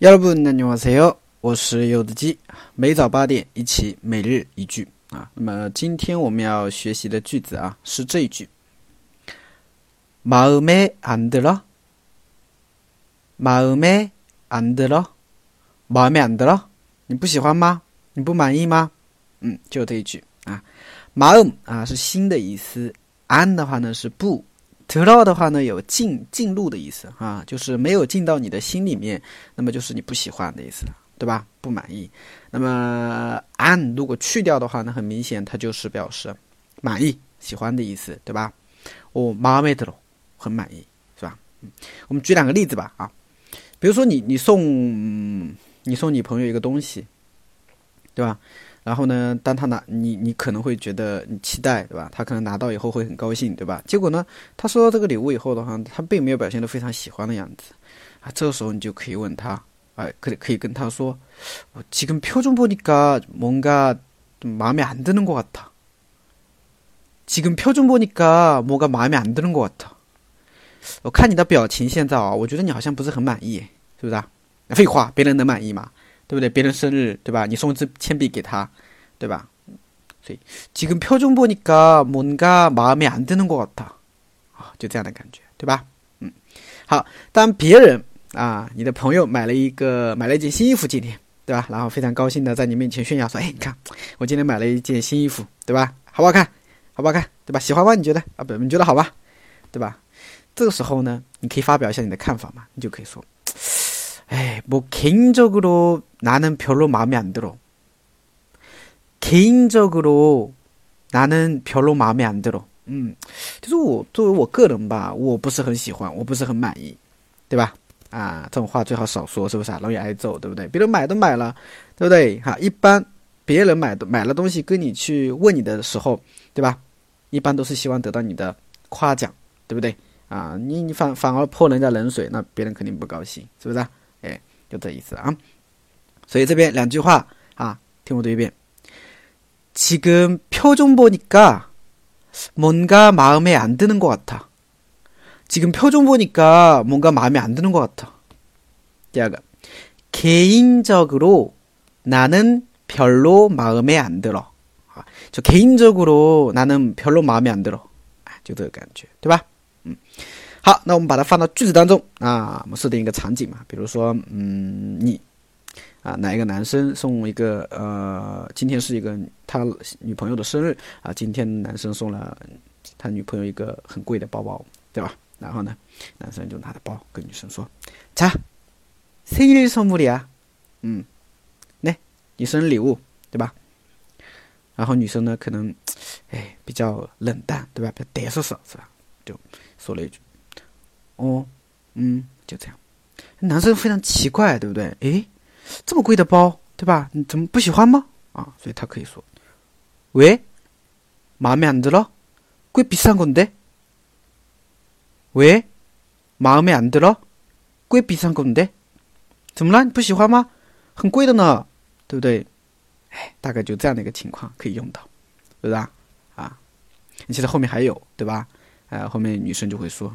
여러분안녕하세요我是柚子鸡，每早八点一起每日一句啊。那么今天我们要学习的句子啊是这一句：마음에안들 어？ 마음에안들 어？ 마음에안들 어？ 你不喜欢吗？你不满意吗？嗯，就这一句啊。마음啊是心的意思，안的话呢是不。 得到的话呢，有进进入的意思啊，就是没有进到你的心里面，那么就是你不喜欢的意思了，对吧？不满意。那么 an 如果去掉的话呢，很明显它就是表示满意、喜欢的意思，对吧？我马梅德罗很满意，是吧？嗯，我们举两个例子吧啊，比如说你你送你送你朋友一个东西，对吧？然后呢，当他拿你，你可能会觉得你期待，对吧？他可能拿到以后会很高兴，对吧？结果呢，他收到这个礼物以后的话，他并没有表现得非常喜欢的样子，啊，这个时候你就可以问他，哎，可以可以跟他说，我지금표정보니까뭔가좀마음에안드는것같아지금표정보니까뭐가마음에안드는것같아我看你的表情现在啊，我觉得你好像不是很满意，是不是啊？废话，别人能满意吗？ 对不对？别人生日，对吧？你送一支铅笔给他，对吧？所以，지금표정보니까뭔가마음에안드는것같아啊，就这样的感觉，对吧？嗯，好。当别人啊，你的朋友买了一个买了一件新衣服今天，对吧？然后非常高兴的在你面前炫耀说：“哎，你看，我今天买了一件新衣服，对吧？好不好看？好不好看？对吧？喜欢吗？你觉得啊？不，你觉得好吧？对吧？这个时候呢，你可以发表一下你的看法嘛？你就可以说。” 哎，뭐개인적으로나는별로마음에안들 어。 개인적으로나는별로마음에안들 어。 嗯，就是我作为我个人吧，我不是很喜欢，我不是很满意，对吧？啊，这种话最好少说，是不是啊？容易挨揍，对不对？别人买都买了，对不对？哈，一般别人买的买了东西跟你去问你的时候，对吧？一般都是希望得到你的夸奖，对不对？啊，你你反反而泼人家冷水，那别人肯定不高兴，是不是？哎， 就这意思啊。所以这边两句话啊，听我读一遍。지금표정보니까뭔가마음에안드는것같아지금표정보니까뭔가마음에안드는것같아第二个，개인적으로나는별로마음에안들 어。 啊，就개인적으로나는별로마음에안들 어。 就这个感觉，对吧？嗯。 好，那我们把它放到句子当中啊，我们设定一个场景嘛，比如说，嗯，你啊，哪一个男生送一个呃，今天是一个他女朋友的生日啊，今天男生送了他女朋友一个很贵的包包，对吧？然后呢，男生就拿着包跟女生说：“자생일선물이 야， 嗯，来，你生日礼物，对吧？”然后女生呢，可能哎比较冷淡，对吧？比较呆瑟瑟，是吧？就说了一句。 哦，嗯，就这样。男生非常奇怪，对不对？诶，这么贵的包，对吧？你怎么不喜欢吗？啊，所以他可以说：“喂，마음에안들 어？ 贵비싼건 데？ 喂，마음에안들 어？ 贵비싼건 데？ 怎么了？你不喜欢吗？很贵的呢，对不对？哎，大概就这样的一个情况可以用到，是不是啊？啊，其实后面还有，对吧？哎，后面女生就会说。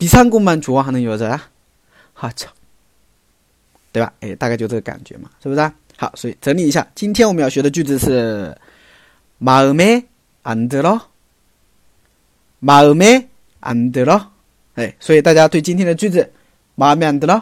비싼 것만 좋아하는 여자야? 하참. 对吧？哎，大概就这个感觉嘛，是不是？好，所以整理一下，今天我们要学的句子是 마음에 안 들어? 마음에 안 들어? 哎，所以大家对今天的句子 마음에 안 들어?